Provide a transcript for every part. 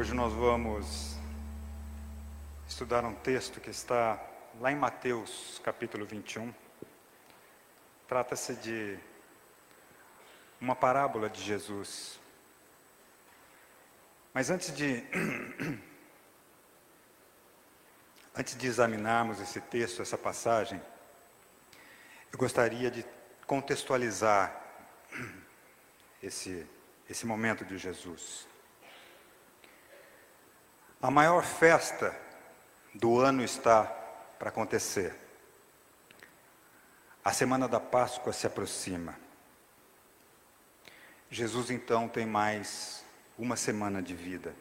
Hoje nós vamos estudar um texto que está lá em Mateus, capítulo 21. Trata-se de uma parábola de Jesus. Mas antes de antes de examinarmos esse texto, essa passagem, eu gostaria de contextualizar esse esse momento de Jesus. A maior festa do ano está para acontecer. A semana da Páscoa se aproxima. Jesus então tem mais uma semana de vida.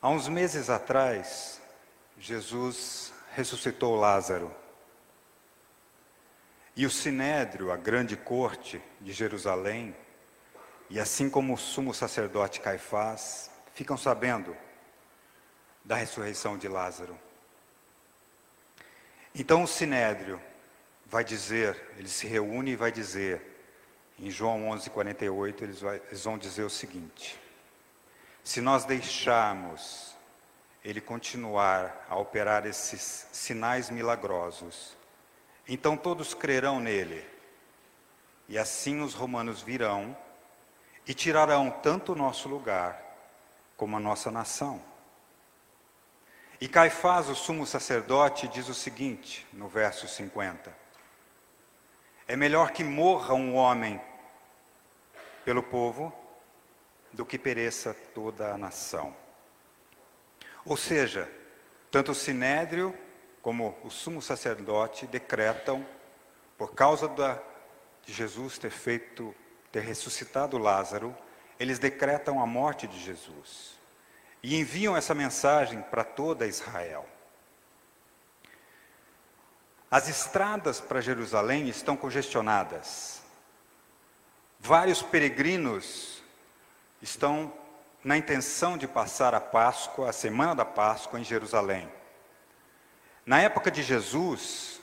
Há uns meses atrás, Jesus ressuscitou Lázaro. E o sinédrio, a grande corte de Jerusalém, e assim como o sumo sacerdote Caifás, ficam sabendo da ressurreição de Lázaro. Então o Sinédrio vai dizer, ele se reúne e vai dizer, em João 11:48 eles, eles vão dizer o seguinte: Se nós deixarmos ele continuar a operar esses sinais milagrosos, então todos crerão nele. E assim os romanos virão e tirarão tanto o nosso lugar como a nossa nação. E Caifás, o sumo sacerdote, diz o seguinte, no verso 50: É melhor que morra um homem pelo povo do que pereça toda a nação. Ou seja, tanto o sinédrio como o sumo sacerdote decretam, por causa da, de Jesus ter feito, ter ressuscitado Lázaro, eles decretam a morte de Jesus e enviam essa mensagem para toda Israel. As estradas para Jerusalém estão congestionadas. Vários peregrinos estão na intenção de passar a Páscoa, a semana da Páscoa em Jerusalém. Na época de Jesus,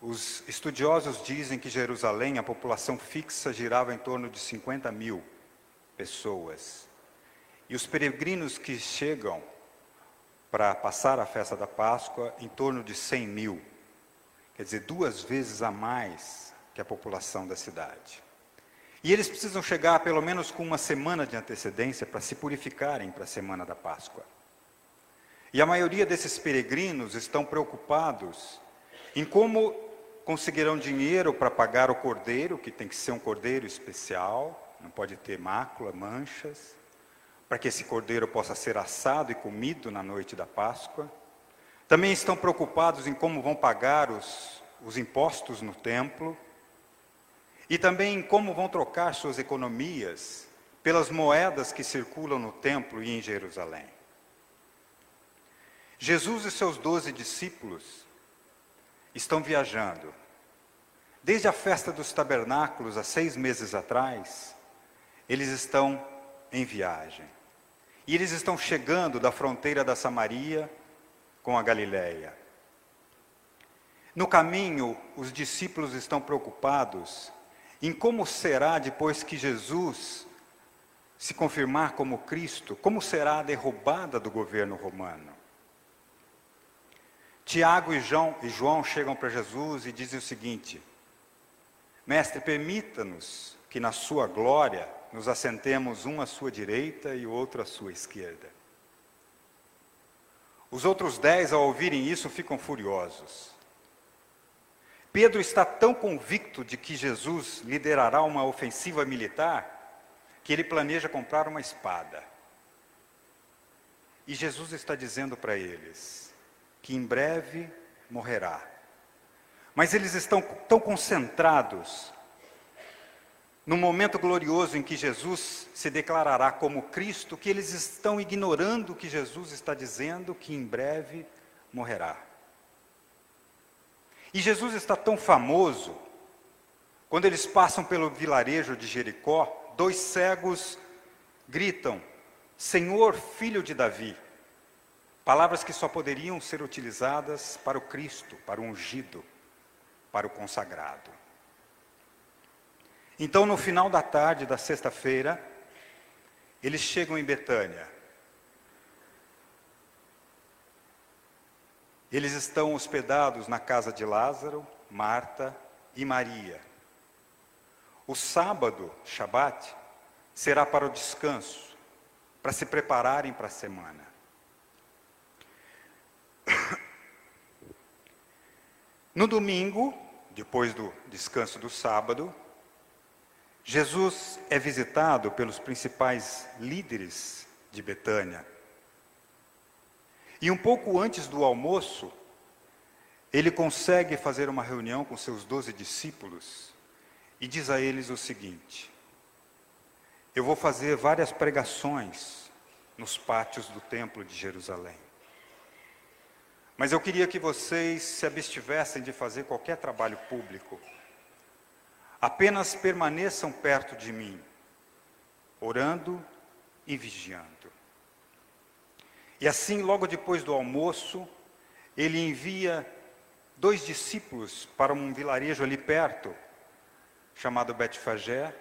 os estudiosos dizem que Jerusalém, a população fixa girava em torno de 50 mil pessoas. E os peregrinos que chegam para passar a festa da Páscoa, em torno de 100 mil. Quer dizer, duas vezes a mais que a população da cidade. E eles precisam chegar pelo menos com uma semana de antecedência para se purificarem para a semana da Páscoa. E a maioria desses peregrinos estão preocupados em como conseguirão dinheiro para pagar o cordeiro, que tem que ser um cordeiro especial, não pode ter mácula, manchas, para que esse cordeiro possa ser assado e comido na noite da Páscoa. Também estão preocupados em como vão pagar os, os impostos no templo. E também em como vão trocar suas economias pelas moedas que circulam no templo e em Jerusalém. Jesus e seus doze discípulos estão viajando. Desde a festa dos tabernáculos, há seis meses atrás, eles estão em viagem. E eles estão chegando da fronteira da Samaria com a Galiléia. No caminho, os discípulos estão preocupados em como será depois que Jesus se confirmar como Cristo, como será a derrubada do governo romano. Tiago e João, e João chegam para Jesus e dizem o seguinte: Mestre, permita-nos que na sua glória nos assentemos um à sua direita e o outro à sua esquerda. Os outros dez, ao ouvirem isso, ficam furiosos. Pedro está tão convicto de que Jesus liderará uma ofensiva militar que ele planeja comprar uma espada. E Jesus está dizendo para eles que em breve morrerá. Mas eles estão tão concentrados no momento glorioso em que Jesus se declarará como Cristo, que eles estão ignorando que Jesus está dizendo que em breve morrerá. E Jesus está tão famoso, quando eles passam pelo vilarejo de Jericó, dois cegos gritam: Senhor, filho de Davi. Palavras que só poderiam ser utilizadas para o Cristo, para o ungido, para o consagrado. Então, no final da tarde da sexta-feira, eles chegam em Betânia. Eles estão hospedados na casa de Lázaro, Marta e Maria. O sábado, Shabat, será para o descanso, para se prepararem para a semana. No domingo, depois do descanso do sábado, Jesus é visitado pelos principais líderes de Betânia. E um pouco antes do almoço, ele consegue fazer uma reunião com seus doze discípulos e diz a eles o seguinte: Eu vou fazer várias pregações nos pátios do Templo de Jerusalém. Mas eu queria que vocês se abstivessem de fazer qualquer trabalho público. Apenas permaneçam perto de mim, orando e vigiando. E assim, logo depois do almoço, ele envia dois discípulos para um vilarejo ali perto, chamado Betfagé,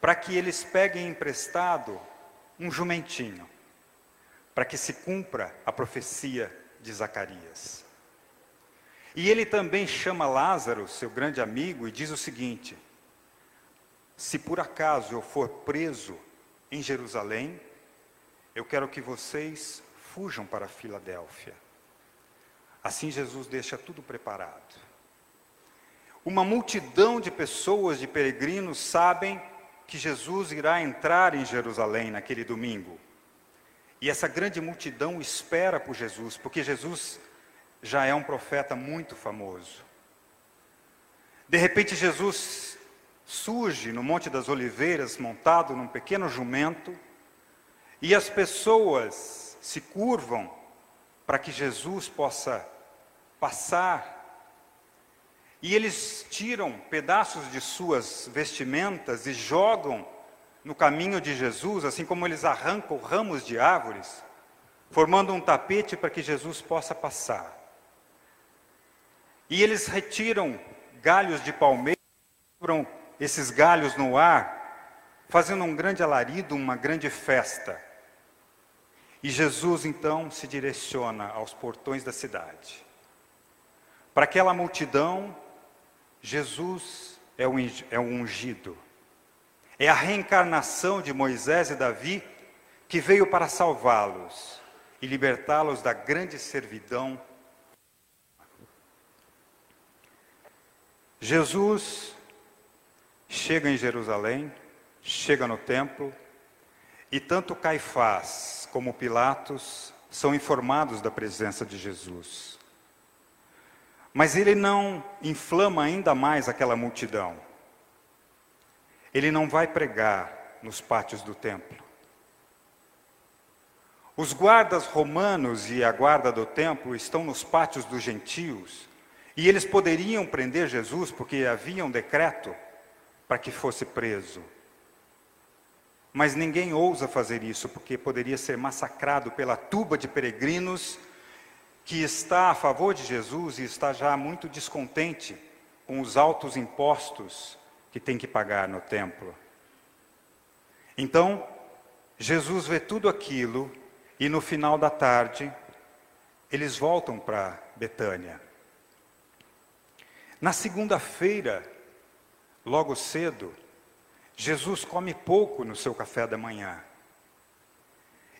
para que eles peguem emprestado um jumentinho, para que se cumpra a profecia de Zacarias. E ele também chama Lázaro, seu grande amigo, e diz o seguinte: Se por acaso eu for preso em Jerusalém, eu quero que vocês fujam para Filadélfia. Assim Jesus deixa tudo preparado. Uma multidão de pessoas, de peregrinos, sabem que Jesus irá entrar em Jerusalém naquele domingo. E essa grande multidão espera por Jesus, porque Jesus já é um profeta muito famoso. De repente, Jesus surge no Monte das Oliveiras, montado num pequeno jumento, e as pessoas se curvam para que Jesus possa passar. E eles tiram pedaços de suas vestimentas e jogam no caminho de Jesus, assim como eles arrancam ramos de árvores, formando um tapete para que Jesus possa passar. E eles retiram galhos de palmeira, quebram esses galhos no ar, fazendo um grande alarido, uma grande festa. E Jesus então se direciona aos portões da cidade. Para aquela multidão, Jesus é o é ungido. É a reencarnação de Moisés e Davi que veio para salvá-los e libertá-los da grande servidão. Jesus chega em Jerusalém, chega no templo, e tanto Caifás como Pilatos são informados da presença de Jesus. Mas ele não inflama ainda mais aquela multidão. Ele não vai pregar nos pátios do templo. Os guardas romanos e a guarda do templo estão nos pátios dos gentios, e eles poderiam prender Jesus porque havia um decreto para que fosse preso. Mas ninguém ousa fazer isso porque poderia ser massacrado pela tuba de peregrinos que está a favor de Jesus e está já muito descontente com os altos impostos que tem que pagar no templo. Então, Jesus vê tudo aquilo e no final da tarde, eles voltam para Betânia. Na segunda-feira, logo cedo, Jesus come pouco no seu café da manhã.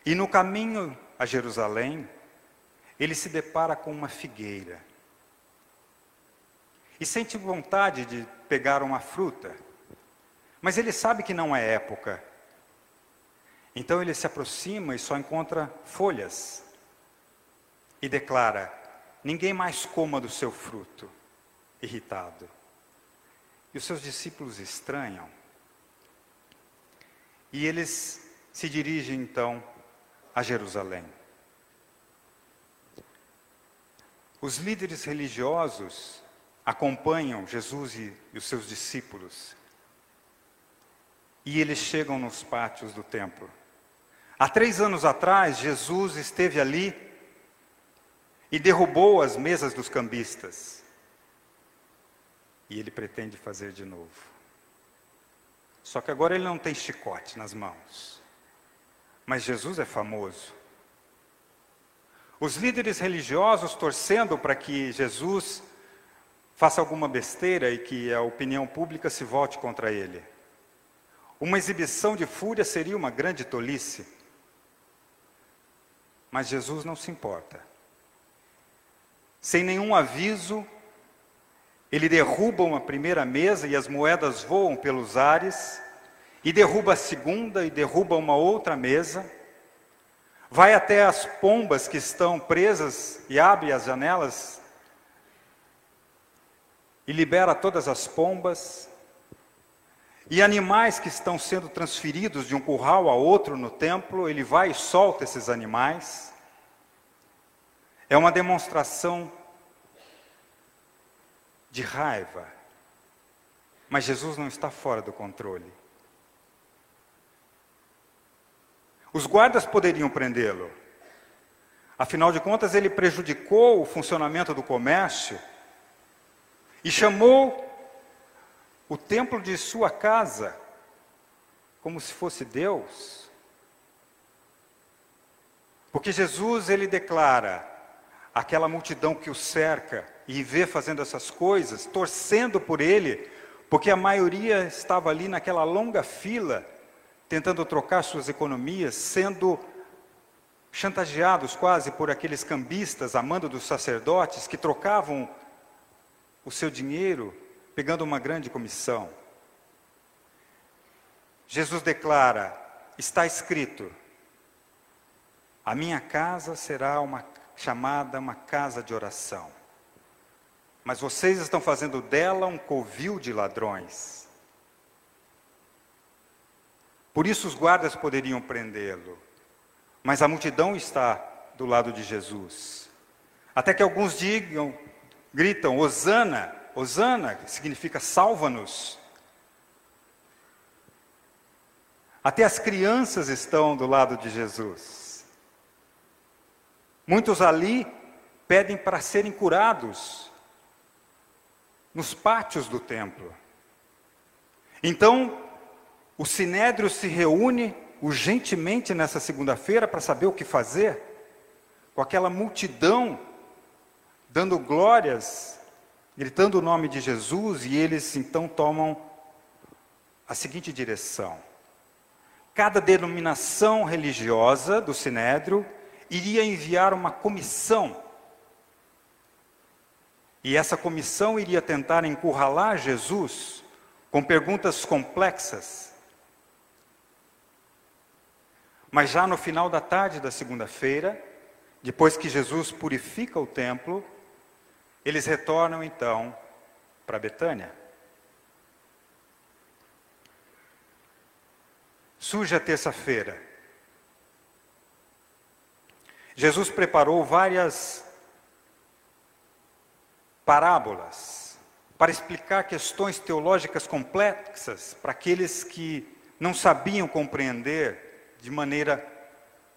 E no caminho a Jerusalém, ele se depara com uma figueira e sente vontade de pegar uma fruta, mas ele sabe que não é época. Então ele se aproxima e só encontra folhas e declara: Ninguém mais coma do seu fruto, irritado. E os seus discípulos estranham. E eles se dirigem então a Jerusalém. Os líderes religiosos acompanham Jesus e, e os seus discípulos. E eles chegam nos pátios do templo. Há três anos atrás, Jesus esteve ali e derrubou as mesas dos cambistas. E ele pretende fazer de novo. Só que agora ele não tem chicote nas mãos. mas Jesus é famoso. Os líderes religiosos torcendo para que Jesus faça alguma besteira e que a opinião pública se volte contra ele. Uma exibição de fúria seria uma grande tolice. Mas Jesus não se importa. Sem nenhum aviso, ele derruba uma primeira mesa e as moedas voam pelos ares, e derruba a segunda e derruba uma outra mesa. Vai até as pombas que estão presas e abre as janelas e libera todas as pombas. E animais que estão sendo transferidos de um curral a outro no templo, ele vai e solta esses animais. É uma demonstração de raiva. Mas Jesus não está fora do controle. Os guardas poderiam prendê-lo. Afinal de contas, ele prejudicou o funcionamento do comércio e chamou o templo de sua casa como se fosse Deus. Porque Jesus ele declara aquela multidão que o cerca e vê fazendo essas coisas, torcendo por ele, porque a maioria estava ali naquela longa fila tentando trocar suas economias, sendo chantageados quase por aqueles cambistas, amando dos sacerdotes que trocavam o seu dinheiro pegando uma grande comissão. Jesus declara: está escrito, a minha casa será uma chamada uma casa de oração. Mas vocês estão fazendo dela um covil de ladrões. Por isso os guardas poderiam prendê-lo. Mas a multidão está do lado de Jesus. Até que alguns digam, gritam: Hosana, Hosana, que significa salva-nos. Até as crianças estão do lado de Jesus. Muitos ali pedem para serem curados nos pátios do templo. Então, o sinédrio se reúne urgentemente nessa segunda-feira para saber o que fazer, com aquela multidão dando glórias, gritando o nome de Jesus, e eles então tomam a seguinte direção: cada denominação religiosa do sinédrio iria enviar uma comissão. E essa comissão iria tentar encurralar Jesus com perguntas complexas mas já no final da tarde da segunda-feira, depois que Jesus purifica o templo, eles retornam então para Betânia. Surge a terça-feira. Jesus preparou várias parábolas para explicar questões teológicas complexas para aqueles que não sabiam compreender de maneira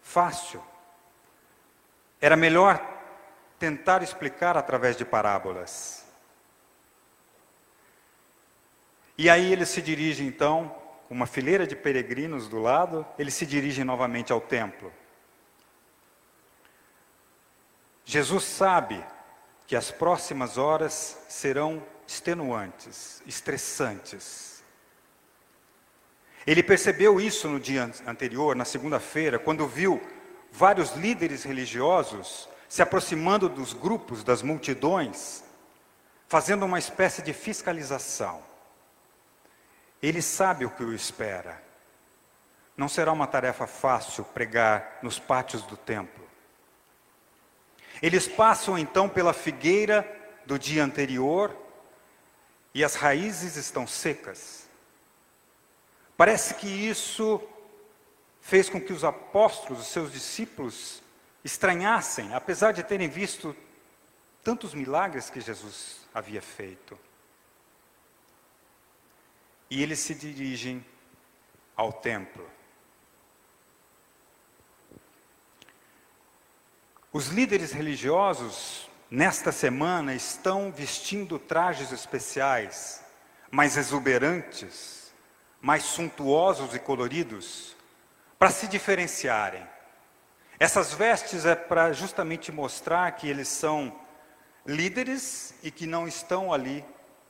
fácil. Era melhor tentar explicar através de parábolas. E aí ele se dirige então, com uma fileira de peregrinos do lado, ele se dirige novamente ao templo. Jesus sabe que as próximas horas serão extenuantes, estressantes. Ele percebeu isso no dia anterior, na segunda-feira, quando viu vários líderes religiosos se aproximando dos grupos, das multidões, fazendo uma espécie de fiscalização. Ele sabe o que o espera. Não será uma tarefa fácil pregar nos pátios do templo. Eles passam então pela figueira do dia anterior e as raízes estão secas. Parece que isso fez com que os apóstolos, os seus discípulos, estranhassem, apesar de terem visto tantos milagres que Jesus havia feito. E eles se dirigem ao templo. Os líderes religiosos, nesta semana, estão vestindo trajes especiais, mais exuberantes, mais suntuosos e coloridos, para se diferenciarem. Essas vestes é para justamente mostrar que eles são líderes e que não estão ali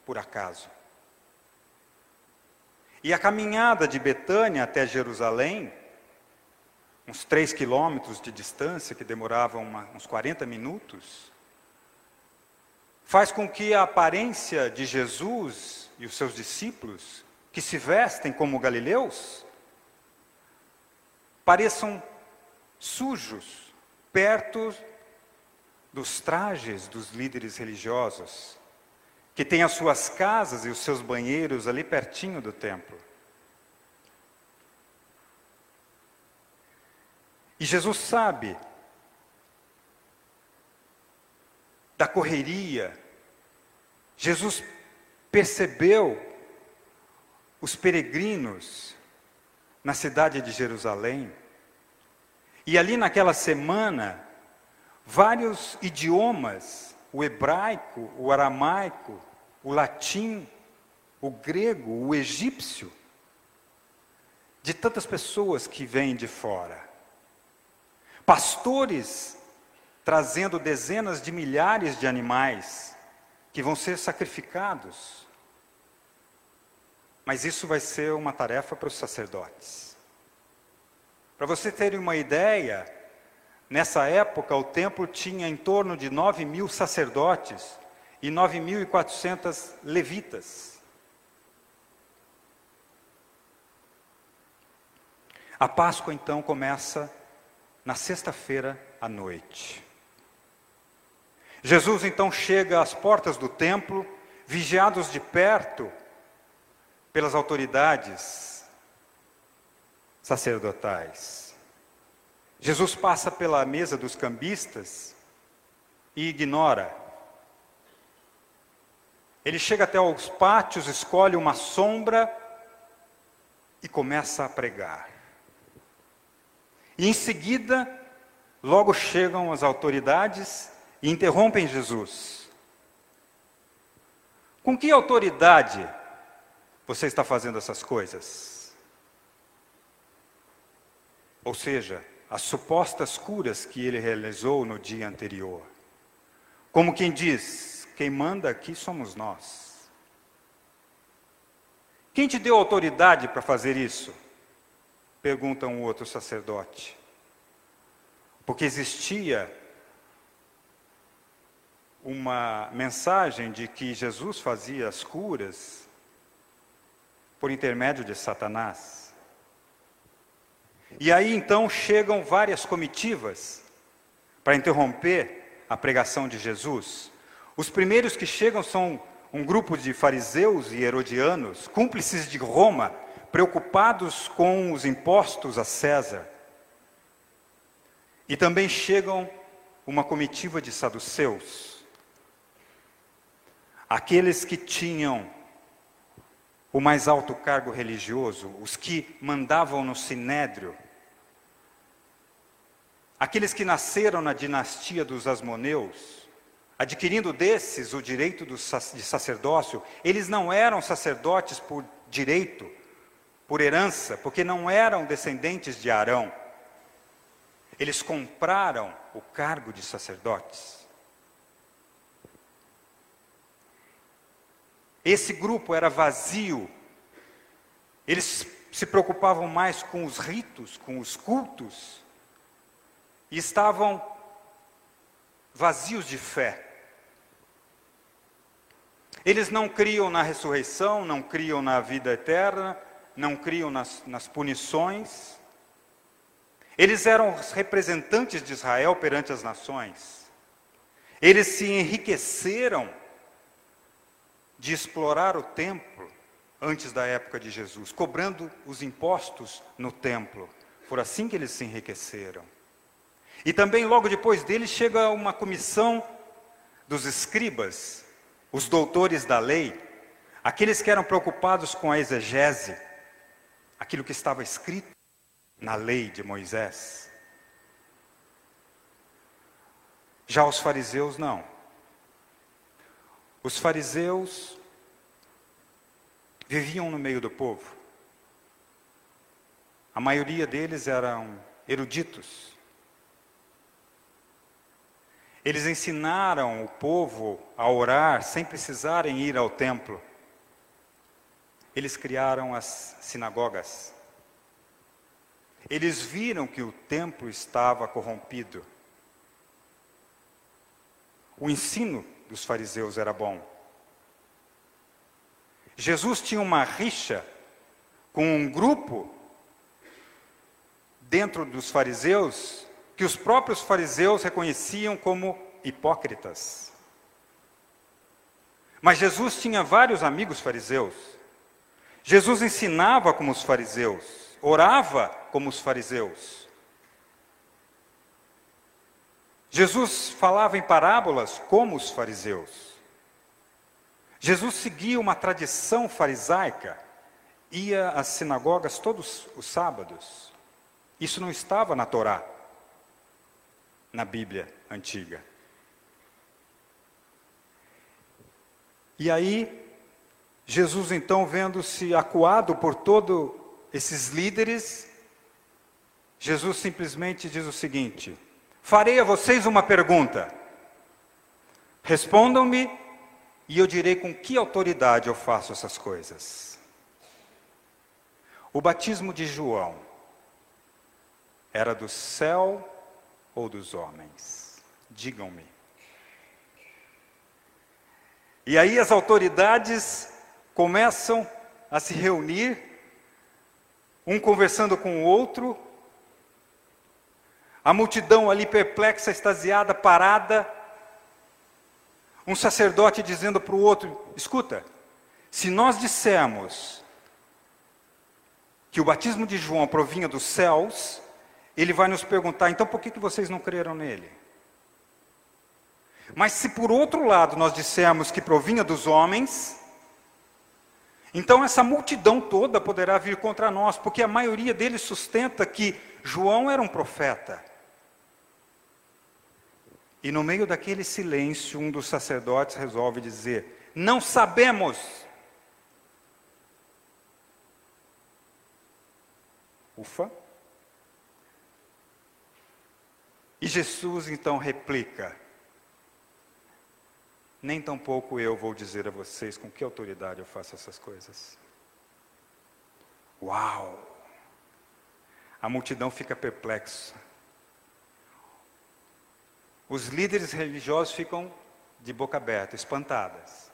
por acaso. E a caminhada de Betânia até Jerusalém, uns três quilômetros de distância, que demorava uma, uns 40 minutos, faz com que a aparência de Jesus e os seus discípulos, que se vestem como galileus, pareçam sujos perto dos trajes dos líderes religiosos, que têm as suas casas e os seus banheiros ali pertinho do templo. E Jesus sabe da correria, Jesus percebeu os peregrinos na cidade de Jerusalém, e ali naquela semana, vários idiomas, o hebraico, o aramaico, o latim, o grego, o egípcio, de tantas pessoas que vêm de fora. Pastores trazendo dezenas de milhares de animais que vão ser sacrificados. Mas isso vai ser uma tarefa para os sacerdotes. Para você terem uma ideia, nessa época o templo tinha em torno de 9 mil sacerdotes e 9.400 levitas. A Páscoa então começa na sexta-feira à noite. Jesus então chega às portas do templo, vigiados de perto pelas autoridades sacerdotais. Jesus passa pela mesa dos cambistas e ignora. Ele chega até os pátios, escolhe uma sombra e começa a pregar. E em seguida, logo chegam as autoridades e interrompem Jesus. Com que autoridade você está fazendo essas coisas? Ou seja, as supostas curas que ele realizou no dia anterior. Como quem diz: quem manda aqui somos nós. Quem te deu autoridade para fazer isso? Pergunta um outro sacerdote. Porque existia uma mensagem de que Jesus fazia as curas por intermédio de Satanás. E aí então chegam várias comitivas para interromper a pregação de Jesus. Os primeiros que chegam são um grupo de fariseus e herodianos, cúmplices de Roma, preocupados com os impostos a César. E também chegam uma comitiva de saduceus, aqueles que tinham o mais alto cargo religioso, os que mandavam no sinédrio, aqueles que nasceram na dinastia dos Asmoneus, adquirindo desses o direito de sacerdócio, eles não eram sacerdotes por direito, por herança, porque não eram descendentes de Arão. Eles compraram o cargo de sacerdotes. Esse grupo era vazio. Eles se preocupavam mais com os ritos, com os cultos, e estavam vazios de fé. Eles não criam na ressurreição, não criam na vida eterna, não criam nas, nas punições. Eles eram os representantes de Israel perante as nações. Eles se enriqueceram de explorar o templo antes da época de Jesus, cobrando os impostos no templo. Foi assim que eles se enriqueceram. E também logo depois deles chega uma comissão dos escribas, os doutores da lei, aqueles que eram preocupados com a exegese, aquilo que estava escrito na lei de Moisés. Já os fariseus não. Os fariseus viviam no meio do povo. A maioria deles eram eruditos. Eles ensinaram o povo a orar sem precisarem ir ao templo. Eles criaram as sinagogas. Eles viram que o templo estava corrompido. O ensino dos fariseus era bom. Jesus tinha uma rixa com um grupo dentro dos fariseus que os próprios fariseus reconheciam como hipócritas. Mas Jesus tinha vários amigos fariseus. Jesus ensinava como os fariseus, orava como os fariseus. Jesus falava em parábolas como os fariseus. Jesus seguia uma tradição farisaica, ia às sinagogas todos os sábados. Isso não estava na Torá, na Bíblia antiga. E aí, Jesus então, vendo-se acuado por todos esses líderes, Jesus simplesmente diz o seguinte: Farei a vocês uma pergunta. Respondam-me e eu direi com que autoridade eu faço essas coisas. O batismo de João era do céu ou dos homens? Digam-me. E aí as autoridades começam a se reunir, um conversando com o outro, a multidão ali perplexa, extasiada, parada. Um sacerdote dizendo para o outro: escuta, se nós dissermos que o batismo de João provinha dos céus, ele vai nos perguntar: então por que, que vocês não creram nele? Mas se por outro lado nós dissermos que provinha dos homens, então essa multidão toda poderá vir contra nós, porque a maioria deles sustenta que João era um profeta. E no meio daquele silêncio, um dos sacerdotes resolve dizer: Não sabemos. Ufa. E Jesus então replica: Nem tampouco eu vou dizer a vocês com que autoridade eu faço essas coisas. Uau! A multidão fica perplexa os líderes religiosos ficam de boca aberta, espantadas.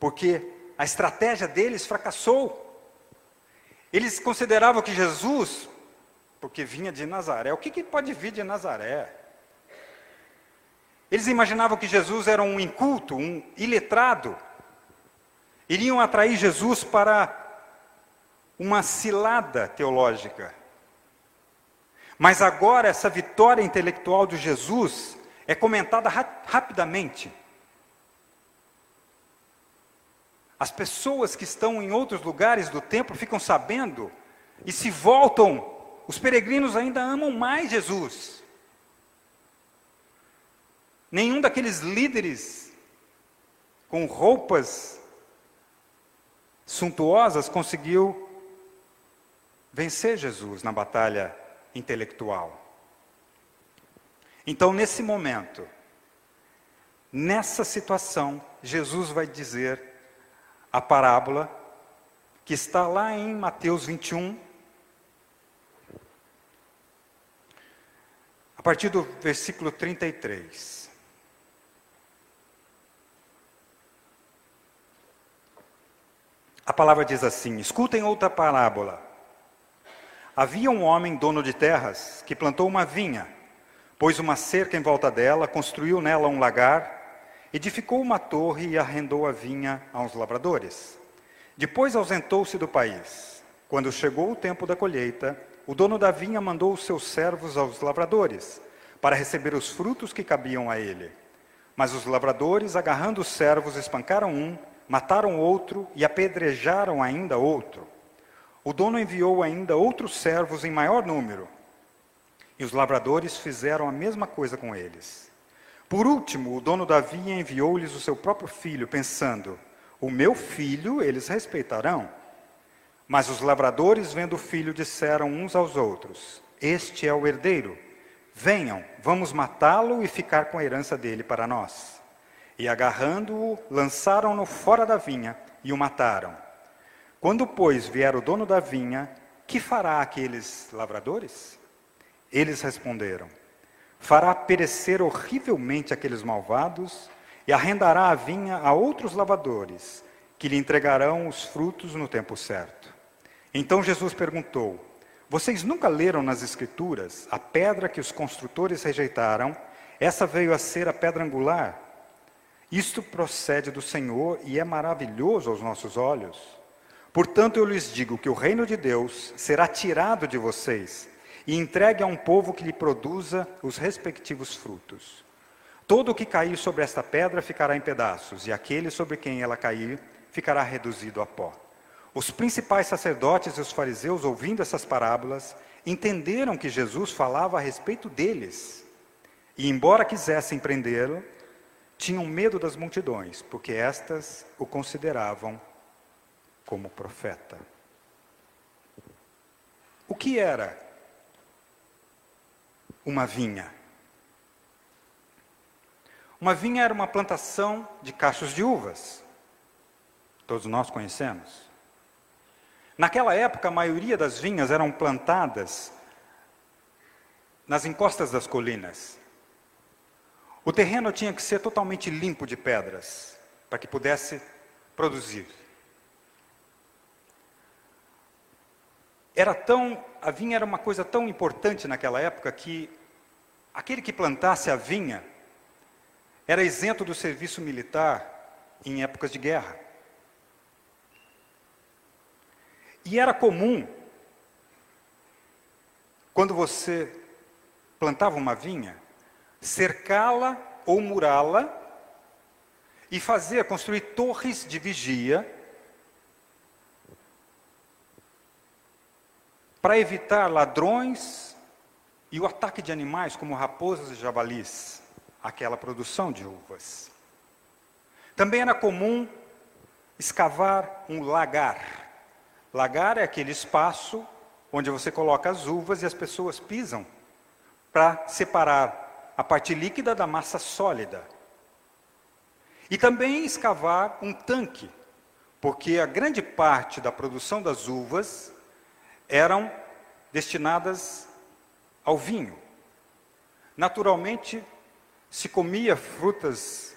Porque a estratégia deles fracassou. Eles consideravam que Jesus, porque vinha de Nazaré, o que, que pode vir de Nazaré? Eles imaginavam que Jesus era um inculto, um iletrado. Iriam atrair Jesus para uma cilada teológica. Mas agora essa vitória intelectual de Jesus é comentada ra rapidamente. As pessoas que estão em outros lugares do templo ficam sabendo e se voltam. Os peregrinos ainda amam mais Jesus. Nenhum daqueles líderes com roupas suntuosas conseguiu vencer Jesus na batalha intelectual. Então, nesse momento, nessa situação, Jesus vai dizer a parábola que está lá em Mateus 21, a partir do versículo 33. A palavra diz assim: escutem outra parábola. Havia um homem dono de terras que plantou uma vinha, pôs uma cerca em volta dela, construiu nela um lagar, edificou uma torre e arrendou a vinha aos lavradores. Depois ausentou-se do país. Quando chegou o tempo da colheita, o dono da vinha mandou os seus servos aos lavradores, para receber os frutos que cabiam a ele. Mas os lavradores, agarrando os servos, espancaram um, mataram outro e apedrejaram ainda outro. O dono enviou ainda outros servos em maior número, e os lavradores fizeram a mesma coisa com eles. Por último, o dono da vinha enviou-lhes o seu próprio filho, pensando: O meu filho eles respeitarão. Mas os lavradores, vendo o filho, disseram uns aos outros: Este é o herdeiro. Venham, vamos matá-lo e ficar com a herança dele para nós. E agarrando-o, lançaram-no fora da vinha e o mataram. Quando, pois, vier o dono da vinha, que fará aqueles lavradores? Eles responderam: Fará perecer horrivelmente aqueles malvados e arrendará a vinha a outros lavadores, que lhe entregarão os frutos no tempo certo. Então Jesus perguntou: Vocês nunca leram nas Escrituras a pedra que os construtores rejeitaram? Essa veio a ser a pedra angular. Isto procede do Senhor e é maravilhoso aos nossos olhos. Portanto, eu lhes digo que o reino de Deus será tirado de vocês e entregue a um povo que lhe produza os respectivos frutos. Todo o que cair sobre esta pedra ficará em pedaços, e aquele sobre quem ela cair ficará reduzido a pó. Os principais sacerdotes e os fariseus, ouvindo essas parábolas, entenderam que Jesus falava a respeito deles. E, embora quisessem prendê-lo, tinham medo das multidões, porque estas o consideravam como profeta. O que era uma vinha? Uma vinha era uma plantação de cachos de uvas. Todos nós conhecemos. Naquela época, a maioria das vinhas eram plantadas nas encostas das colinas. O terreno tinha que ser totalmente limpo de pedras para que pudesse produzir. Era tão, a vinha era uma coisa tão importante naquela época que aquele que plantasse a vinha era isento do serviço militar em épocas de guerra. E era comum, quando você plantava uma vinha, cercá-la ou murá-la e fazer, construir torres de vigia para evitar ladrões e o ataque de animais como raposas e javalis, aquela produção de uvas. Também era comum escavar um lagar. Lagar é aquele espaço onde você coloca as uvas e as pessoas pisam para separar a parte líquida da massa sólida. E também escavar um tanque, porque a grande parte da produção das uvas eram destinadas ao vinho. Naturalmente, se comia frutas,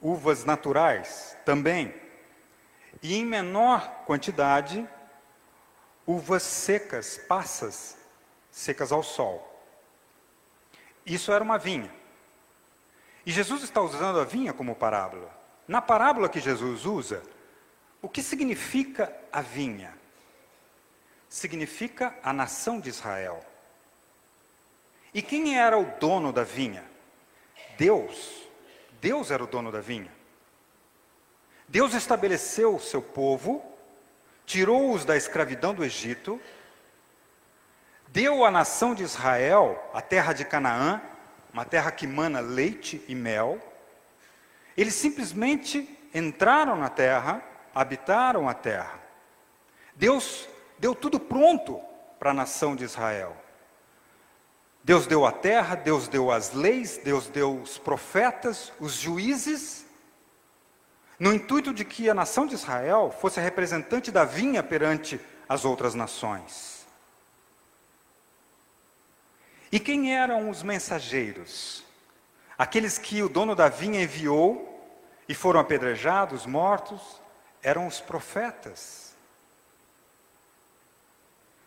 uvas naturais também, e em menor quantidade, uvas secas, passas, secas ao sol. Isso era uma vinha. E Jesus está usando a vinha como parábola. Na parábola que Jesus usa, o que significa a vinha? significa a nação de Israel. E quem era o dono da vinha? Deus. Deus era o dono da vinha. Deus estabeleceu o seu povo, tirou-os da escravidão do Egito, deu à nação de Israel a terra de Canaã, uma terra que mana leite e mel. Eles simplesmente entraram na terra, habitaram a terra. Deus deu tudo pronto para a nação de Israel. Deus deu a terra, Deus deu as leis, Deus deu os profetas, os juízes, no intuito de que a nação de Israel fosse representante da vinha perante as outras nações. E quem eram os mensageiros? Aqueles que o dono da vinha enviou e foram apedrejados, mortos, eram os profetas.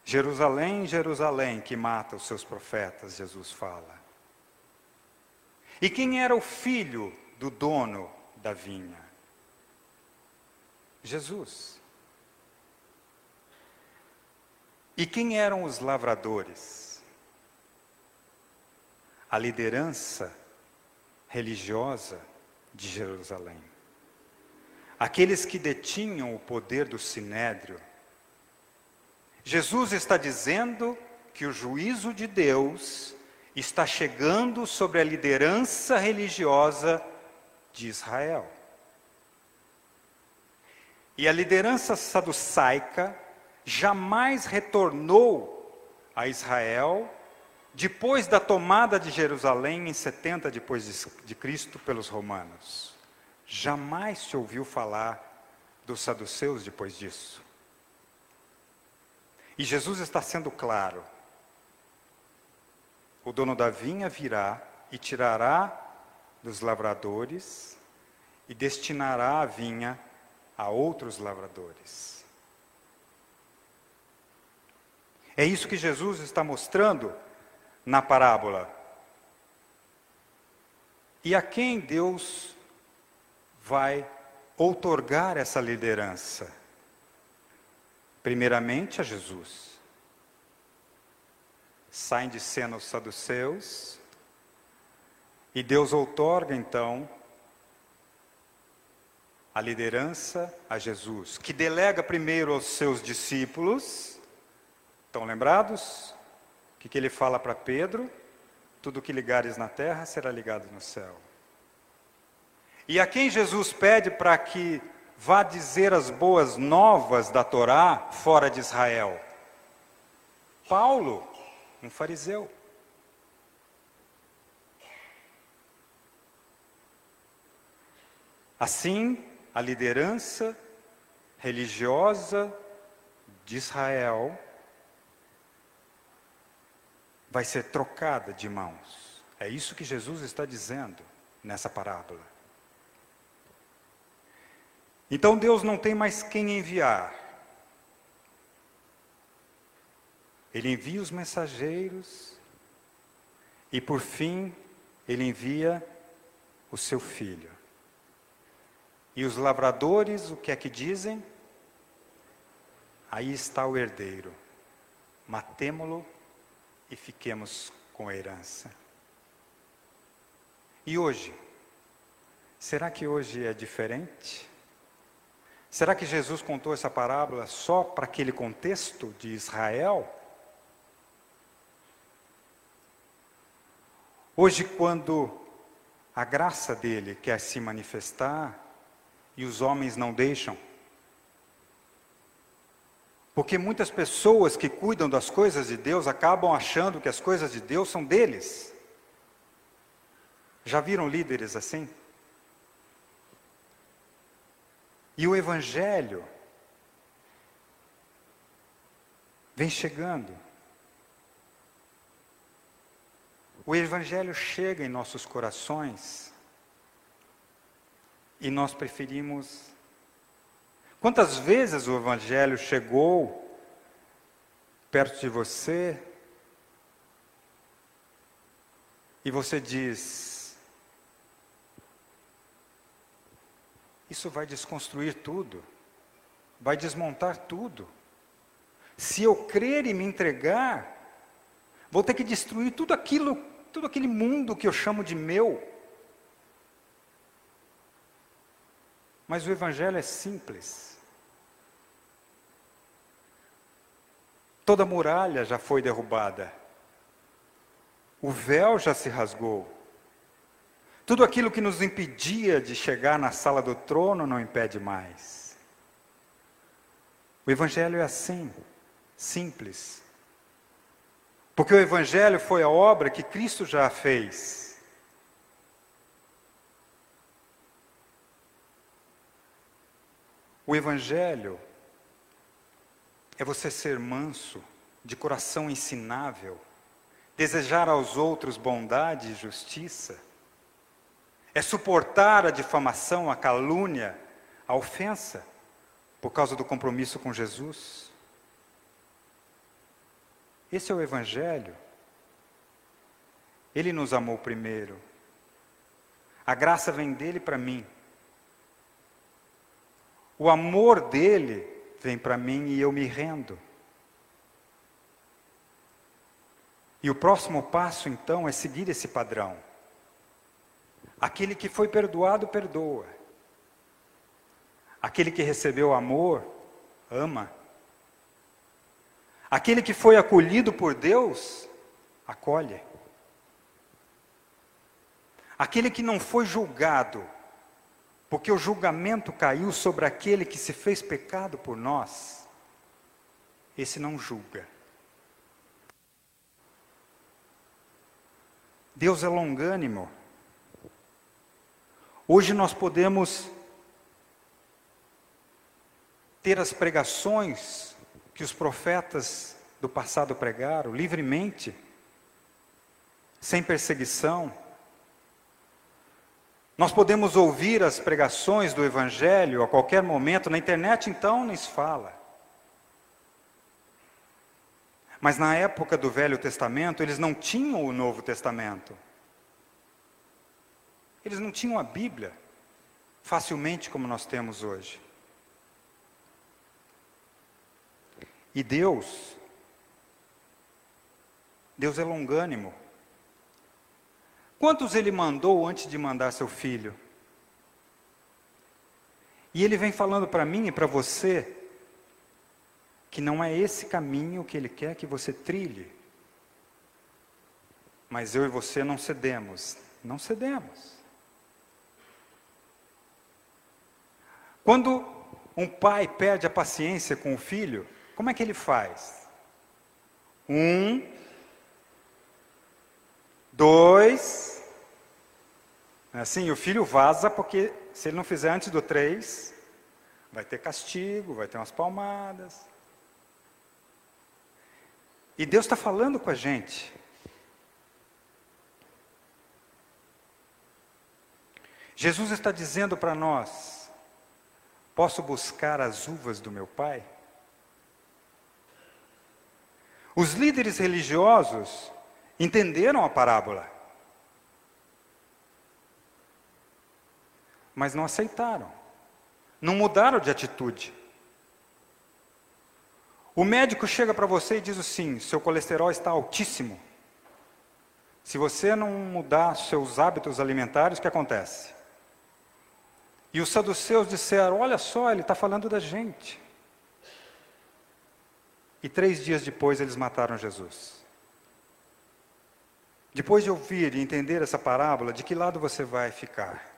Jerusalém, Jerusalém, que mata os seus profetas, Jesus fala. E quem era o filho do dono da vinha? Jesus. E quem eram os lavradores? A liderança religiosa de Jerusalém. Aqueles que detinham o poder do sinédrio Jesus está dizendo que o juízo de Deus está chegando sobre a liderança religiosa de Israel. E a liderança saducaica jamais retornou a Israel depois da tomada de Jerusalém em 70 depois de Cristo pelos romanos. Jamais se ouviu falar dos saduceus depois disso. E Jesus está sendo claro. O dono da vinha virá e tirará dos lavradores e destinará a vinha a outros lavradores. É isso que Jesus está mostrando na parábola. E a quem Deus vai outorgar essa liderança? Primeiramente a Jesus. Saem de cena os saduceus, e Deus outorga então a liderança a Jesus, que delega primeiro aos seus discípulos, estão lembrados? O que, que ele fala para Pedro? Tudo que ligares na terra será ligado no céu. E a quem Jesus pede para que vá dizer as boas novas da Torá fora de Israel? Paulo, um fariseu. Assim, a liderança religiosa de Israel vai ser trocada de mãos. É isso que Jesus está dizendo nessa parábola. Então Deus não tem mais quem enviar. Ele envia os mensageiros e, por fim, ele envia o seu filho. E os lavradores, o que é que dizem? Aí está o herdeiro. Matemo-lo e fiquemos com a herança. E hoje? Será que hoje é diferente? Será que Jesus contou essa parábola só para aquele contexto de Israel? Hoje, quando a graça dele quer se manifestar e os homens não deixam, porque muitas pessoas que cuidam das coisas de Deus acabam achando que as coisas de Deus são deles. Já viram líderes assim? E o Evangelho vem chegando. O Evangelho chega em nossos corações e nós preferimos Quantas vezes o Evangelho chegou perto de você e você diz: Isso vai desconstruir tudo, vai desmontar tudo. Se eu crer e me entregar, vou ter que destruir tudo aquilo, tudo aquele mundo que eu chamo de meu. Mas o Evangelho é simples. Toda muralha já foi derrubada. O véu já se rasgou. Tudo aquilo que nos impedia de chegar na sala do trono não impede mais. O Evangelho é assim, simples. Porque o Evangelho foi a obra que Cristo já fez. O Evangelho é você ser manso, de coração ensinável, desejar aos outros bondade e justiça, é suportar a difamação, a calúnia, a ofensa, por causa do compromisso com Jesus. Esse é o Evangelho. Ele nos amou primeiro. A graça vem dele para mim. O amor dele vem para mim e eu me rendo. E o próximo passo, então, é seguir esse padrão. Aquele que foi perdoado, perdoa. Aquele que recebeu amor, ama. Aquele que foi acolhido por Deus, acolhe. Aquele que não foi julgado, Porque o julgamento caiu sobre aquele que se fez pecado por nós. Esse não julga. Deus é longânimo. Hoje nós podemos ter as pregações que os profetas do passado pregaram livremente, sem perseguição. Nós podemos ouvir as pregações do Evangelho a qualquer momento, na internet então se fala. Mas na época do Velho Testamento, eles não tinham o Novo Testamento. Eles não tinham a Bíblia facilmente como nós temos hoje. E Deus, Deus é longânimo. Quantos ele mandou antes de mandar seu filho? E ele vem falando para mim e para você que não é esse caminho que ele quer que você trilhe. Mas eu e você não cedemos, não cedemos. Quando um pai perde a paciência com o filho, como é que ele faz? Um, dois. Assim, o filho vaza porque se ele não fizer antes do três, vai ter castigo, vai ter umas palmadas. E Deus está falando com a gente. Jesus está dizendo para nós: posso buscar as uvas do meu pai? Os líderes religiosos entenderam a parábola, mas não aceitaram, não mudaram de atitude. O médico chega para você e diz assim: seu colesterol está altíssimo. Se você não mudar seus hábitos alimentares, o que acontece? E os saduceus disseram: olha só, ele está falando da gente. E três dias depois eles mataram Jesus. Depois de ouvir e entender essa parábola, de que lado você vai ficar?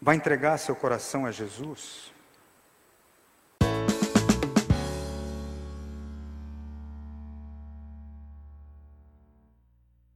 Vai entregar seu coração a Jesus?